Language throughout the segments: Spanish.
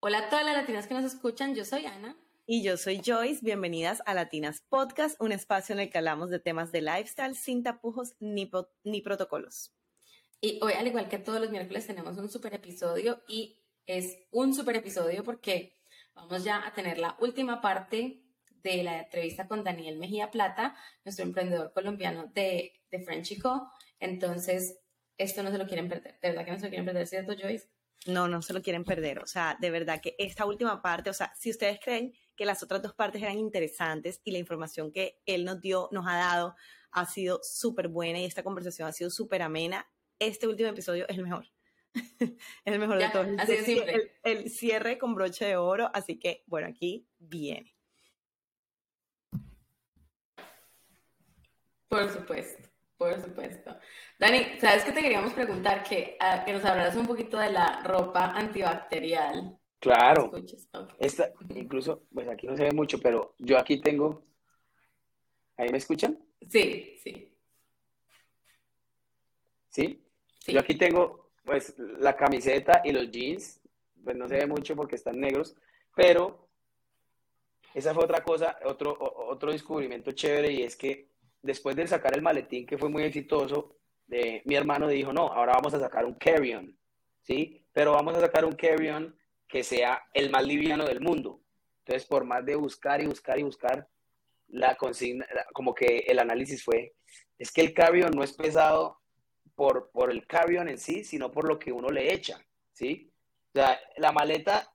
Hola a todas las latinas que nos escuchan, yo soy Ana. Y yo soy Joyce, bienvenidas a Latinas Podcast, un espacio en el que hablamos de temas de lifestyle sin tapujos ni, ni protocolos. Y hoy, al igual que todos los miércoles, tenemos un super episodio y es un super episodio porque vamos ya a tener la última parte de la entrevista con Daniel Mejía Plata, nuestro emprendedor colombiano de, de Frenchico. Entonces, esto no se lo quieren perder. De verdad que no se lo quieren perder, ¿cierto, Joyce? No, no se lo quieren perder. O sea, de verdad que esta última parte, o sea, si ustedes creen que las otras dos partes eran interesantes y la información que él nos dio, nos ha dado, ha sido súper buena y esta conversación ha sido súper amena, este último episodio es el mejor. es el mejor de todos. Así es el, el cierre con broche de oro, así que, bueno, aquí viene. Por supuesto, por supuesto. Dani, ¿sabes qué te queríamos preguntar? Que, ah, que nos hablaras un poquito de la ropa antibacterial. Claro. Esta, incluso, pues aquí no se ve mucho, pero yo aquí tengo. ¿Ahí me escuchan? Sí, sí. ¿Sí? Yo aquí tengo, pues, la camiseta y los jeans. Pues no se ve mucho porque están negros, pero esa fue otra cosa, otro, otro descubrimiento chévere y es que después de sacar el maletín que fue muy exitoso, mi hermano dijo, no, ahora vamos a sacar un carry-on, ¿sí? Pero vamos a sacar un carry-on que sea el más liviano del mundo. Entonces, por más de buscar y buscar y buscar, la consigna, como que el análisis fue, es que el carry-on no es pesado por, por el carry-on en sí, sino por lo que uno le echa, ¿sí? O sea, la maleta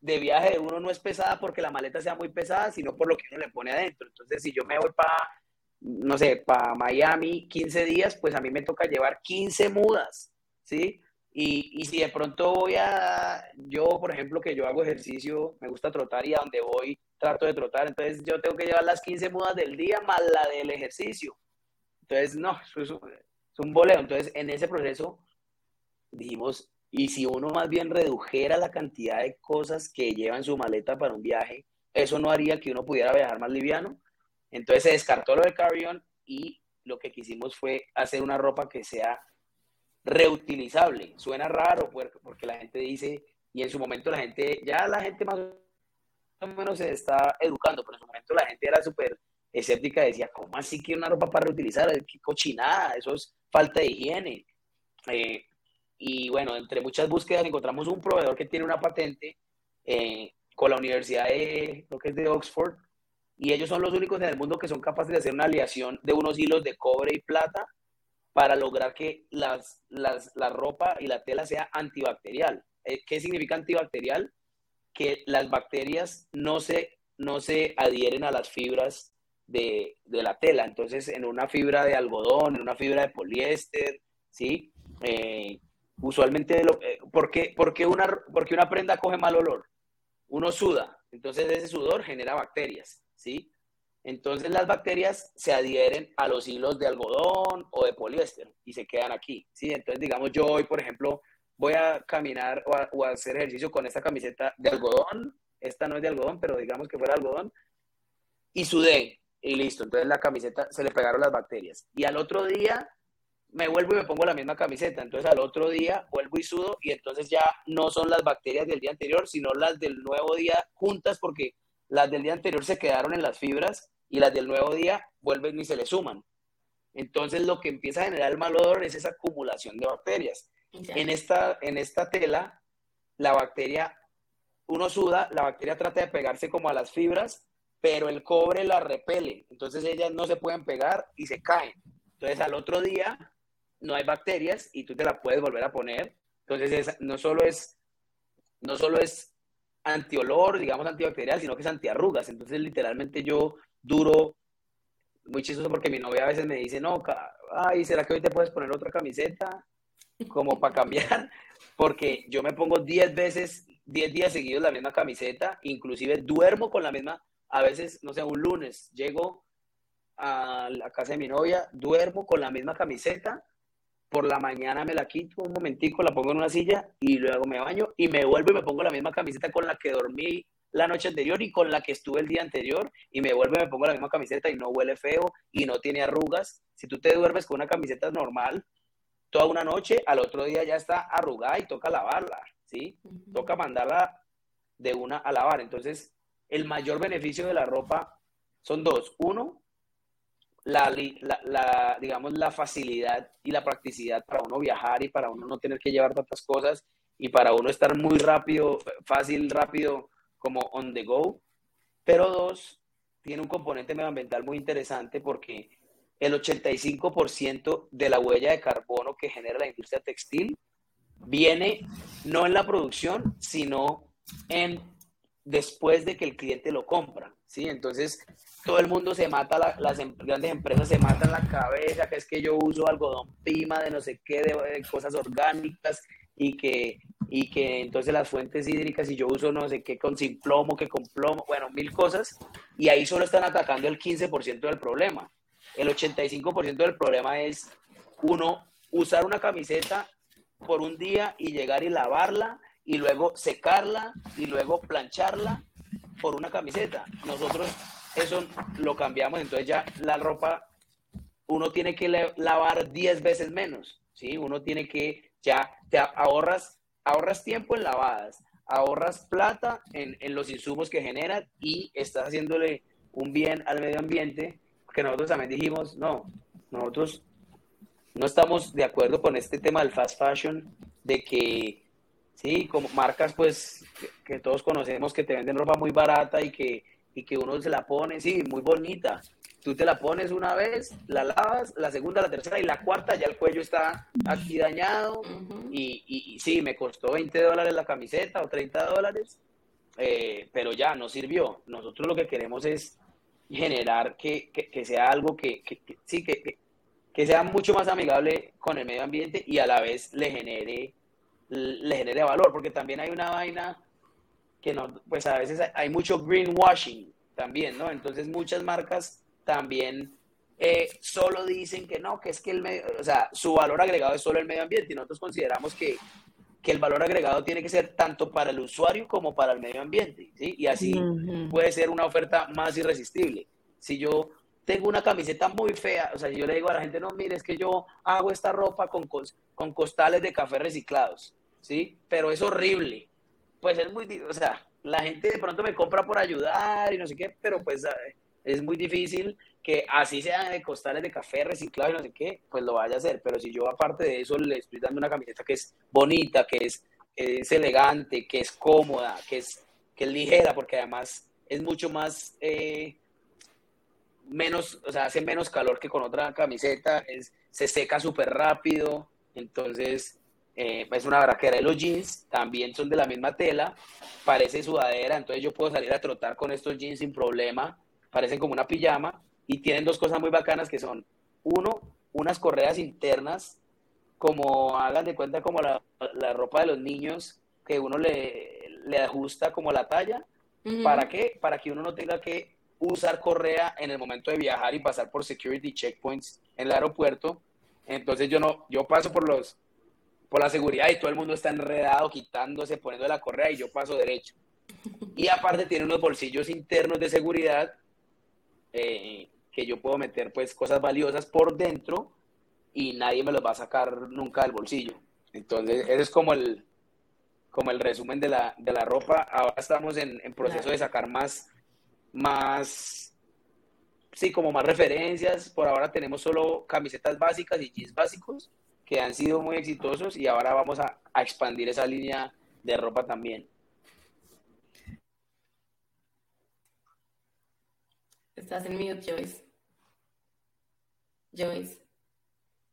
de viaje de uno no es pesada porque la maleta sea muy pesada, sino por lo que uno le pone adentro. Entonces, si yo me voy para no sé, para Miami 15 días, pues a mí me toca llevar 15 mudas, ¿sí? Y, y, si de pronto voy a, yo por ejemplo que yo hago ejercicio, me gusta trotar y a donde voy trato de trotar, entonces yo tengo que llevar las 15 mudas del día más la del ejercicio. Entonces, no, es un, es un boleo. Entonces, en ese proceso dijimos, y si uno más bien redujera la cantidad de cosas que lleva en su maleta para un viaje, eso no haría que uno pudiera viajar más liviano. Entonces se descartó lo del carry-on y lo que quisimos fue hacer una ropa que sea reutilizable. Suena raro porque la gente dice, y en su momento la gente, ya la gente más o menos se está educando, pero en su momento la gente era súper escéptica, decía, ¿cómo así que una ropa para reutilizar? ¿Qué cochinada? Eso es falta de higiene. Eh, y bueno, entre muchas búsquedas encontramos un proveedor que tiene una patente eh, con la Universidad de, que es de Oxford, y ellos son los únicos en el mundo que son capaces de hacer una aleación de unos hilos de cobre y plata para lograr que las, las, la ropa y la tela sea antibacterial. Eh, ¿Qué significa antibacterial? Que las bacterias no se, no se adhieren a las fibras de, de la tela. Entonces, en una fibra de algodón, en una fibra de poliéster, ¿sí? Eh, usualmente, lo, eh, ¿por, qué, una, porque una prenda coge mal olor? Uno suda, entonces ese sudor genera bacterias. ¿Sí? Entonces las bacterias se adhieren a los hilos de algodón o de poliéster y se quedan aquí, ¿sí? Entonces, digamos, yo hoy, por ejemplo, voy a caminar o a, hacer ejercicio con esta camiseta de algodón, esta no es de algodón, pero digamos que fuera algodón, y sudé, y listo, entonces la camiseta se le pegaron las bacterias. Y al otro día me vuelvo y me pongo la misma camiseta, entonces al otro día vuelvo y sudo, y entonces ya no son las bacterias del día anterior, sino las del nuevo día juntas, porque las del día anterior se quedaron en las fibras y las del nuevo día vuelven y se le suman. Entonces lo que empieza a generar el mal olor es esa acumulación de bacterias. En esta, en esta tela, la bacteria, uno suda, la bacteria trata de pegarse como a las fibras, pero el cobre la repele. Entonces ellas no se pueden pegar y se caen. Entonces al otro día no hay bacterias y tú te la puedes volver a poner. Entonces no solo es, no solo es antiolor, digamos antibacterial, sino que es antiarrugas. Entonces, literalmente yo duro, muy chistoso porque mi novia a veces me dice, no, ay, ¿será que hoy te puedes poner otra camiseta? Como para cambiar, porque yo me pongo 10 veces, 10 días seguidos la misma camiseta, inclusive duermo con la misma, a veces, no sé, un lunes llego a la casa de mi novia, duermo con la misma camiseta por la mañana me la quito un momentico, la pongo en una silla y luego me baño y me vuelvo y me pongo la misma camiseta con la que dormí la noche anterior y con la que estuve el día anterior y me vuelvo y me pongo la misma camiseta y no huele feo y no tiene arrugas. Si tú te duermes con una camiseta normal toda una noche, al otro día ya está arrugada y toca lavarla, ¿sí? Toca mandarla de una a lavar. Entonces, el mayor beneficio de la ropa son dos. Uno, la, digamos, la facilidad y la practicidad para uno viajar y para uno no tener que llevar tantas cosas y para uno estar muy rápido, fácil, rápido, como on the go. Pero dos, tiene un componente medioambiental muy interesante porque el 85% de la huella de carbono que genera la industria textil viene no en la producción, sino en después de que el cliente lo compra, ¿sí? Entonces, todo el mundo se mata, las em, grandes empresas se matan la cabeza, que es que yo uso algodón pima de no sé qué, de, cosas orgánicas, y que, y que entonces las fuentes hídricas, y yo uso no sé qué con sin plomo, que con plomo, bueno, mil cosas, y ahí solo están atacando el 15% del problema. El 85% del problema es, uno, usar una camiseta por un día y llegar y lavarla y luego secarla y luego plancharla por una camiseta. Nosotros eso lo cambiamos, entonces ya la ropa uno tiene que lavar 10 veces menos, ¿sí? Uno tiene que, ya te ahorras, ahorras tiempo en lavadas, ahorras plata en, en los insumos que generan y estás haciéndole un bien al medio ambiente, que nosotros también dijimos, no, nosotros no estamos de acuerdo con este tema del fast fashion, de que, sí, como marcas pues que, todos conocemos que te venden ropa muy barata y que, y que uno se la pone, sí, muy bonita. Tú te la pones una vez, la lavas, la segunda, la tercera y la cuarta ya el cuello está aquí dañado y, y, sí, me costó 20 dólares la camiseta o 30 dólares, eh, pero ya no sirvió. Nosotros lo que queremos es generar que, que, sea algo que, sí, que, que sea mucho más amigable con el medio ambiente y a la vez le genere, le genere valor, porque también hay una vaina que no, pues a veces hay mucho greenwashing también, ¿no? Entonces muchas marcas también eh, solo dicen que no, que es que el medio, o sea, su valor agregado es solo el medio ambiente y nosotros consideramos que, que el valor agregado tiene que ser tanto para el usuario como para el medio ambiente, ¿sí? Y así puede ser una oferta más irresistible. Si yo tengo una camiseta muy fea, o sea, yo le digo a la gente, no, mire, es que yo hago esta ropa con, con costales de café reciclados, ¿sí? Pero es horrible. Pues es muy, o sea, la gente de pronto me compra por ayudar y no sé qué, pero pues es muy difícil que así sea de costales de café reciclado y no sé qué, pues lo vaya a hacer. Pero si yo aparte de eso le estoy dando una camiseta que es bonita, que es, es elegante, que es cómoda, que es, que es ligera, porque además es mucho más... Eh, menos, o sea, hace menos calor que con otra camiseta, es, se seca súper rápido, entonces eh, es una baraquera. de los jeans también son de la misma tela, parece sudadera, entonces yo puedo salir a trotar con estos jeans sin problema, parecen como una pijama y tienen dos cosas muy bacanas que son, uno, unas correas internas, como hagan de cuenta como la, ropa de los niños, que uno le, le ajusta como la talla. ¿Para qué? Para que uno no tenga que usar correa en el momento de viajar y pasar por security checkpoints en el aeropuerto. Entonces yo no, yo paso por los, por la seguridad y todo el mundo está enredado, quitándose, poniendo la correa y yo paso derecho. Y aparte tiene unos bolsillos internos de seguridad eh, que yo puedo meter pues cosas valiosas por dentro y nadie me los va a sacar nunca del bolsillo. Entonces, ese es como el, como el resumen de la, de la ropa. Ahora estamos en, en proceso de sacar más, más, sí, como más referencias. Por ahora tenemos solo camisetas básicas y jeans básicos que han sido muy exitosos y ahora vamos a, expandir esa línea de ropa también. Estás en mute, Joyce. Joyce.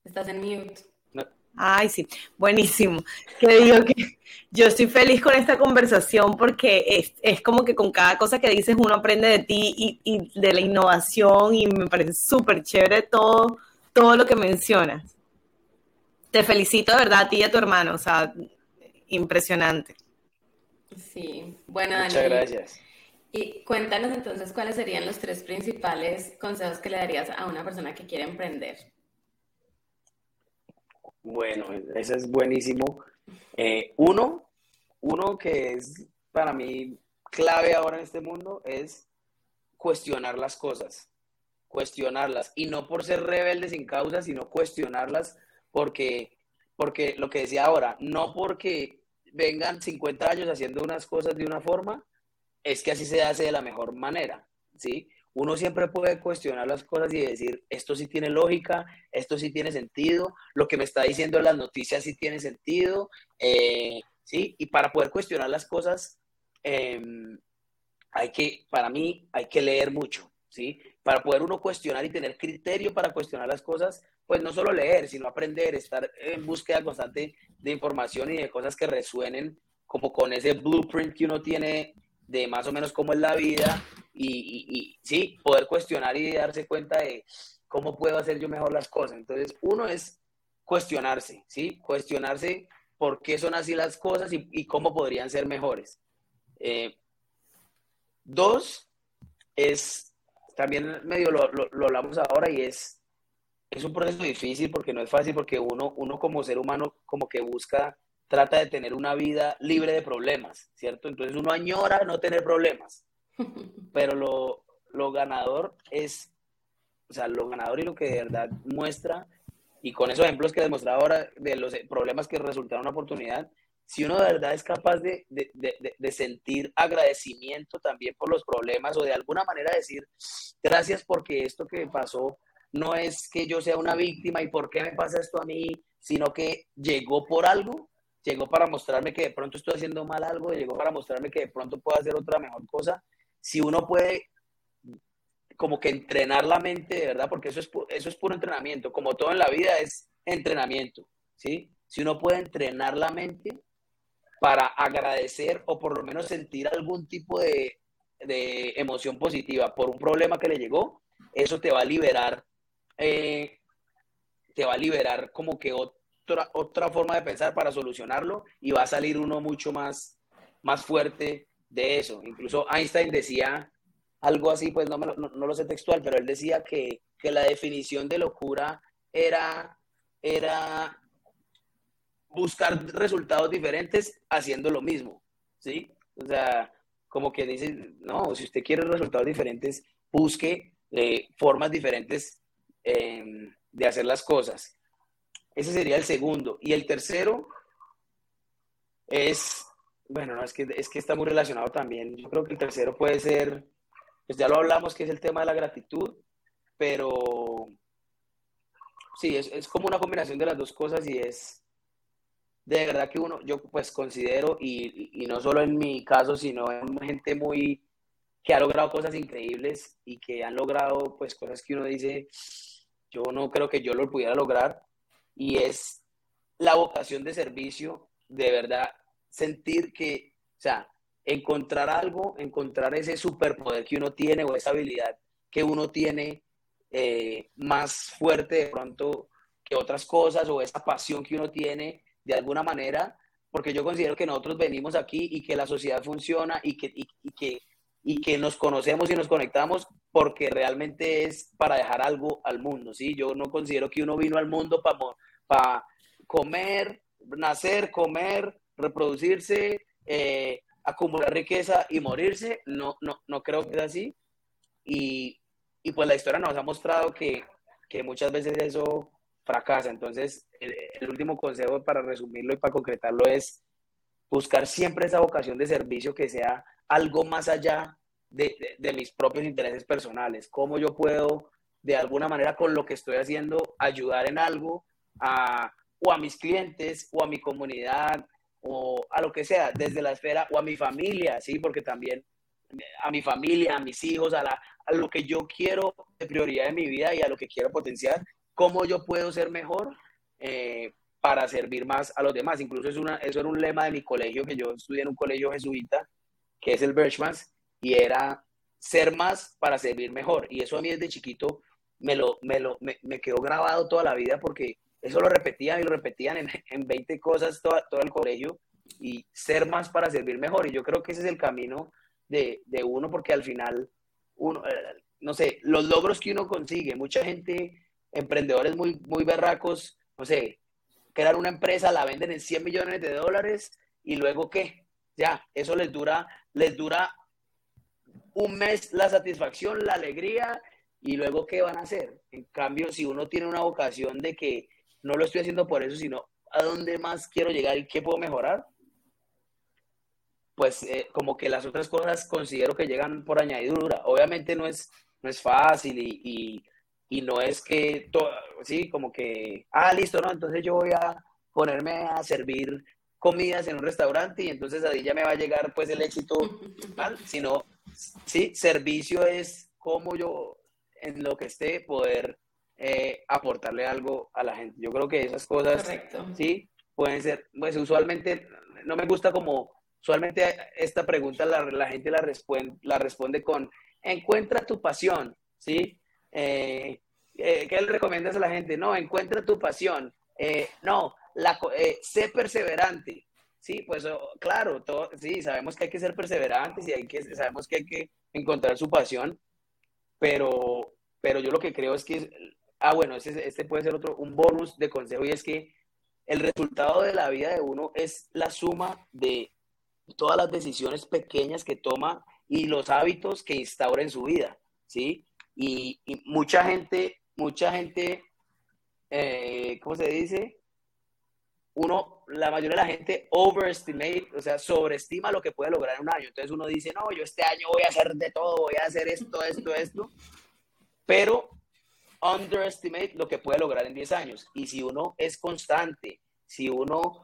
Estás en mute. Ay, sí, buenísimo. Te digo que yo estoy feliz con esta conversación porque es, es, como que con cada cosa que dices uno aprende de ti y, y de la innovación y me parece súper chévere todo, todo lo que mencionas. Te felicito de verdad a ti y a tu hermano, o sea, impresionante. Sí, bueno, Muchas gracias. Y cuéntanos entonces cuáles serían los tres principales consejos que le darías a una persona que quiere emprender. Bueno, eso es buenísimo. Eh, uno, uno que es para mí clave ahora en este mundo es cuestionar las cosas, cuestionarlas, y no por ser rebelde sin causa, sino cuestionarlas porque, porque lo que decía ahora, no porque vengan 50 años haciendo unas cosas de una forma, es que así se hace de la mejor manera, ¿sí? Uno siempre puede cuestionar las cosas y decir, esto sí tiene lógica, esto sí tiene sentido, lo que me está diciendo las noticias sí tiene sentido, eh, ¿sí? Y para poder cuestionar las cosas, em, hay que, para mí, hay que leer mucho, ¿sí? Para poder uno cuestionar y tener criterio para cuestionar las cosas, pues no solo leer, sino aprender, estar en búsqueda constante de información y de cosas que resuenen como con ese blueprint que uno tiene de más o menos cómo es la vida y, sí, poder cuestionar y darse cuenta de cómo puedo hacer yo mejor las cosas. Entonces, uno es cuestionarse, ¿sí? Cuestionarse por qué son así las cosas y, cómo podrían ser mejores. Eh, dos, es, también medio lo, lo, hablamos ahora y es, es un proceso difícil porque no es fácil porque uno, uno como ser humano como que busca trata de tener una vida libre de problemas, ¿cierto? Entonces uno añora no tener problemas, pero lo, lo ganador es, o sea, lo ganador y lo que de verdad muestra, y con esos ejemplos que he demostrado ahora de los problemas que resultaron una oportunidad, si uno de verdad es capaz de, de, de, de, sentir agradecimiento también por los problemas o de alguna manera decir gracias porque esto que pasó no es que yo sea una víctima y por qué me pasa esto a mí, sino que llegó por algo, llegó para mostrarme que de pronto estoy haciendo mal algo, llegó para mostrarme que de pronto puedo hacer otra mejor cosa. Si uno puede como que entrenar la mente, de verdad, porque eso es, eso es puro entrenamiento, como todo en la vida es entrenamiento, ¿sí? Si uno puede entrenar la mente para agradecer o por lo menos sentir algún tipo de, de emoción positiva por un problema que le llegó, eso te va a liberar, eh, te va a liberar como que otra, forma de pensar para solucionarlo y va a salir uno mucho más, más fuerte de eso. Incluso Einstein decía algo así, pues no, no, lo sé textual, pero él decía que, la definición de locura era, era buscar resultados diferentes haciendo lo mismo, ¿sí? O sea, como que dice, no, si usted quiere resultados diferentes, busque eh, formas diferentes em, de hacer las cosas. Ese sería el segundo. Y el tercero es, bueno, no, es que, es que está muy relacionado también. Yo creo que el tercero puede ser, pues ya lo hablamos, que es el tema de la gratitud, pero sí, es, es como una combinación de las dos cosas y es de verdad que uno, yo pues considero, y, y no solo en mi caso, sino en gente muy que ha logrado cosas increíbles y que han logrado pues cosas que uno dice, yo no creo que yo lo pudiera lograr, y es la vocación de servicio, de verdad, sentir que, o sea, encontrar algo, encontrar ese superpoder que uno tiene o esa habilidad que uno tiene eh, más fuerte de pronto que otras cosas o esa pasión que uno tiene de alguna manera, porque yo considero que nosotros venimos aquí y que la sociedad funciona y que, y, que, y que nos conocemos y nos conectamos porque realmente es para dejar algo al mundo, ¿sí? Yo no considero que uno vino al mundo para para comer, nacer, comer, reproducirse, eh, acumular riqueza y morirse. No, no, no creo que sea así. Y, y pues la historia nos ha mostrado que, que muchas veces eso fracasa. Entonces, el, el, último consejo para resumirlo y para concretarlo es buscar siempre esa vocación de servicio que sea algo más allá de, de, de mis propios intereses personales. Cómo yo puedo, de alguna manera, con lo que estoy haciendo, ayudar en algo a, o a mis clientes o a mi comunidad o a lo que sea, desde la esfera o a mi familia, ¿sí? Porque también a mi familia, a mis hijos, a, lo que yo quiero de prioridad en mi vida y a lo que quiero potenciar, cómo yo puedo ser mejor eh, para servir más a los demás. Incluso es una, eso era un lema de mi colegio, que yo estudié en un colegio jesuita, que es el Birchmans, y era ser más para servir mejor. Y eso a mí desde chiquito me, lo, me, lo, me, me quedó grabado toda la vida porque eso lo repetían y lo repetían en, en 20 cosas todo, todo, el colegio y ser más para servir mejor. Y yo creo que ese es el camino de, de uno porque al final, uno, eh, no sé, los logros que uno consigue, mucha gente, emprendedores muy, muy berracos, no sé, crear una empresa, la venden en 100 millones de dólares y luego qué, ya, eso les dura, les dura un mes la satisfacción, la alegría y luego qué van a hacer. En cambio, si uno tiene una vocación de que no lo estoy haciendo por eso, sino a dónde más quiero llegar y qué puedo mejorar, pues eh, como que las otras cosas considero que llegan por añadidura. Obviamente no es, no es fácil y, y, no es que, todo, sí, como que, ah, listo, no, entonces yo voy a ponerme a servir comidas en un restaurante y entonces ahí ya me va a llegar pues el éxito, ¿vale? sino, sí, servicio es como yo en lo que esté poder eh, aportarle algo a la gente. Yo creo que esas cosas, sí, pueden ser, pues usualmente no me gusta como, usualmente esta pregunta la, la gente la, responde, la responde con, encuentra tu pasión, ¿sí? Eh, eh, ¿Qué le recomiendas a la gente? No, encuentra tu pasión. no, la, sé perseverante. Sí, pues claro, todo, sí, sabemos que hay que ser perseverantes y hay que, sabemos que hay que encontrar su pasión, pero, pero yo lo que creo es que, ah, bueno, este, puede ser otro, un bonus de consejo y es que el resultado de la vida de uno es la suma de todas las decisiones pequeñas que toma y los hábitos que instaura en su vida, ¿sí? Y, mucha gente, mucha gente, eh, ¿cómo se dice? Uno, la mayoría de la gente overestimate, o sea, sobreestima lo que puede lograr en un año. Entonces uno dice, no, yo este año voy a hacer de todo, voy a hacer esto, esto, esto, pero underestimate lo que puede lograr en 10 años. Y si uno es constante, si uno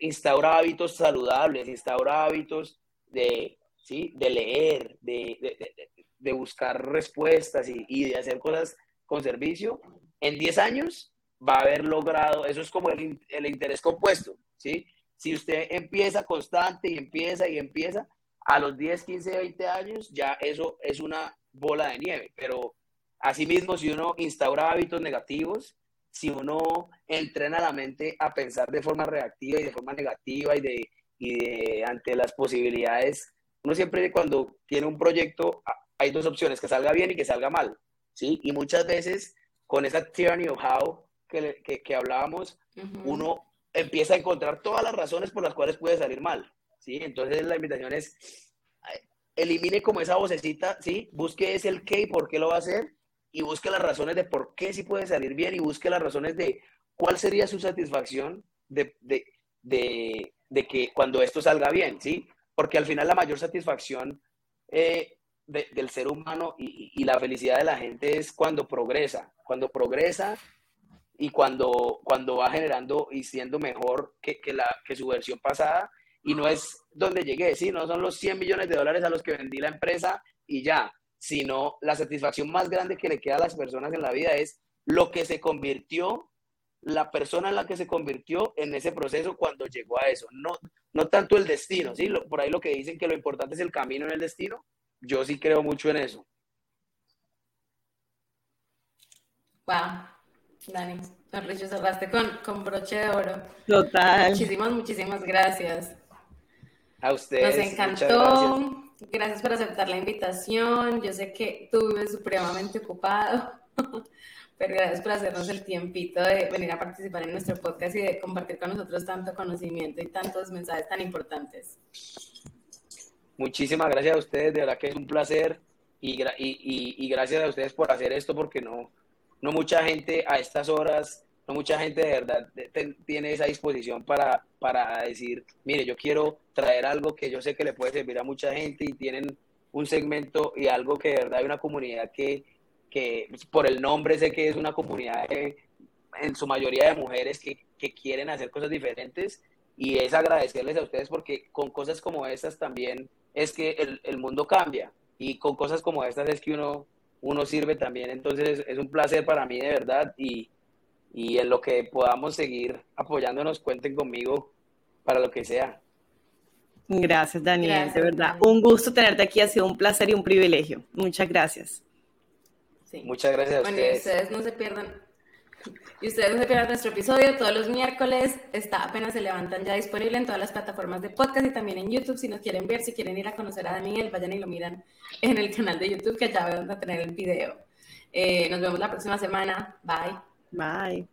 instaura hábitos saludables, instaura hábitos de, ¿sí? de leer, de, de, buscar respuestas y, y, de hacer cosas con servicio, en 10 años va a haber logrado, eso es como el, el interés compuesto, ¿sí? Si usted empieza constante y empieza y empieza, a los 10, 15, 20 años ya eso es una bola de nieve, pero Asimismo, si uno instaura hábitos negativos, si uno entrena la mente a pensar de forma reactiva y de forma negativa y de, y ante las posibilidades, uno siempre cuando tiene un proyecto hay dos opciones, que salga bien y que salga mal, ¿sí? Y muchas veces con esa tyranny of how que, que, hablábamos, uno empieza a encontrar todas las razones por las cuales puede salir mal, ¿sí? Entonces la invitación es, elimine como esa vocecita, ¿sí? Busque ese el qué y por qué lo va a hacer y busque las razones de por qué sí puede salir bien y busque las razones de cuál sería su satisfacción de, de, de, que cuando esto salga bien, ¿sí? Porque al final la mayor satisfacción eh, del ser humano y, y, la felicidad de la gente es cuando progresa, cuando progresa y cuando, cuando va generando y siendo mejor que, que, la, que su versión pasada y no es donde llegué, ¿sí? No son los 100 millones de dólares a los que vendí la empresa y ya, sino la satisfacción más grande que le queda a las personas en la vida es lo que se convirtió, la persona en la que se convirtió en ese proceso cuando llegó a eso, no, no tanto el destino, ¿sí? por ahí lo que dicen que lo importante es el camino en el destino, yo sí creo mucho en eso. Wow, Dani, sonrisa cerraste con, con broche de oro. Total. Muchísimas, muchísimas gracias. A ustedes. Nos encantó. Gracias por aceptar la invitación. Yo sé que tú vives supremamente ocupado, pero gracias por hacernos el tiempito de venir a participar en nuestro podcast y de compartir con nosotros tanto conocimiento y tantos mensajes tan importantes. Muchísimas gracias a ustedes, de verdad que es un placer y, y, y gracias a ustedes por hacer esto porque no, no mucha gente a estas horas mucha gente de verdad tiene esa disposición para, para decir, mire, yo quiero traer algo que yo sé que le puede servir a mucha gente y tienen un segmento y algo que de verdad hay una comunidad que, que pues, por el nombre sé que es una comunidad en su mayoría de mujeres que, que, quieren hacer cosas diferentes y es agradecerles a ustedes porque con cosas como estas también es que el, el mundo cambia y con cosas como estas es que uno, uno sirve también. Entonces es un placer para mí de verdad y, y en lo que podamos seguir apoyándonos, cuenten conmigo para lo que sea. Gracias, Daniel, de verdad. Un gusto tenerte aquí, ha sido un placer y un privilegio. Muchas gracias. Muchas gracias a ustedes. ustedes no se pierdan. Y ustedes no se pierdan nuestro episodio todos los miércoles. Está apenas se levantan ya disponible en todas las plataformas de podcast y también en YouTube. Si nos quieren ver, si quieren ir a conocer a Daniel, vayan y lo miran en el canal de YouTube que ya van a tener el video. Eh, nos vemos la próxima semana. Bye. Bye.